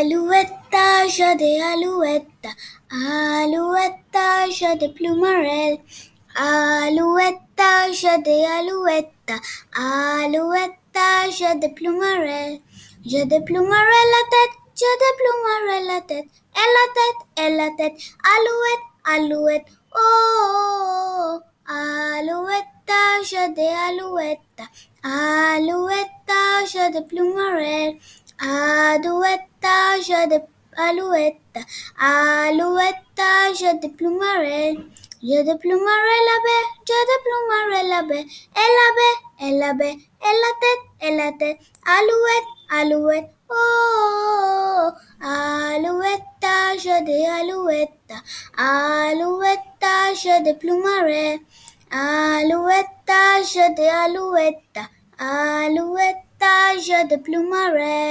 Alouette, j'ai des alouettes. Alouette, j'ai des plumerelles. Alouette, j'ai des alouettes. Alouette, j'ai des plumerelles. J'ai des plumerelles la tête, j'ai des plumerelles la tête. Et la tête, et la tête. Alouette, alouette. Oh, oh, oh. Alouette, j'ai des alouettes. Alouette, j'ai des plumerelles. Alouette, j'ai des alouettes. Alouette, j'ai des plumerelles. J'ai des plumerelles la baie, j'ai des plumerelles la baie. Et la baie, et la baie, et la tête, et la tête. Alouette, alouette. Oh, oh. Alouette, j'ai des alouettes. Alouette, j'ai des plumerelles. Alouette, j'ai des alouettes. Alouette, j'ai des plumerelles.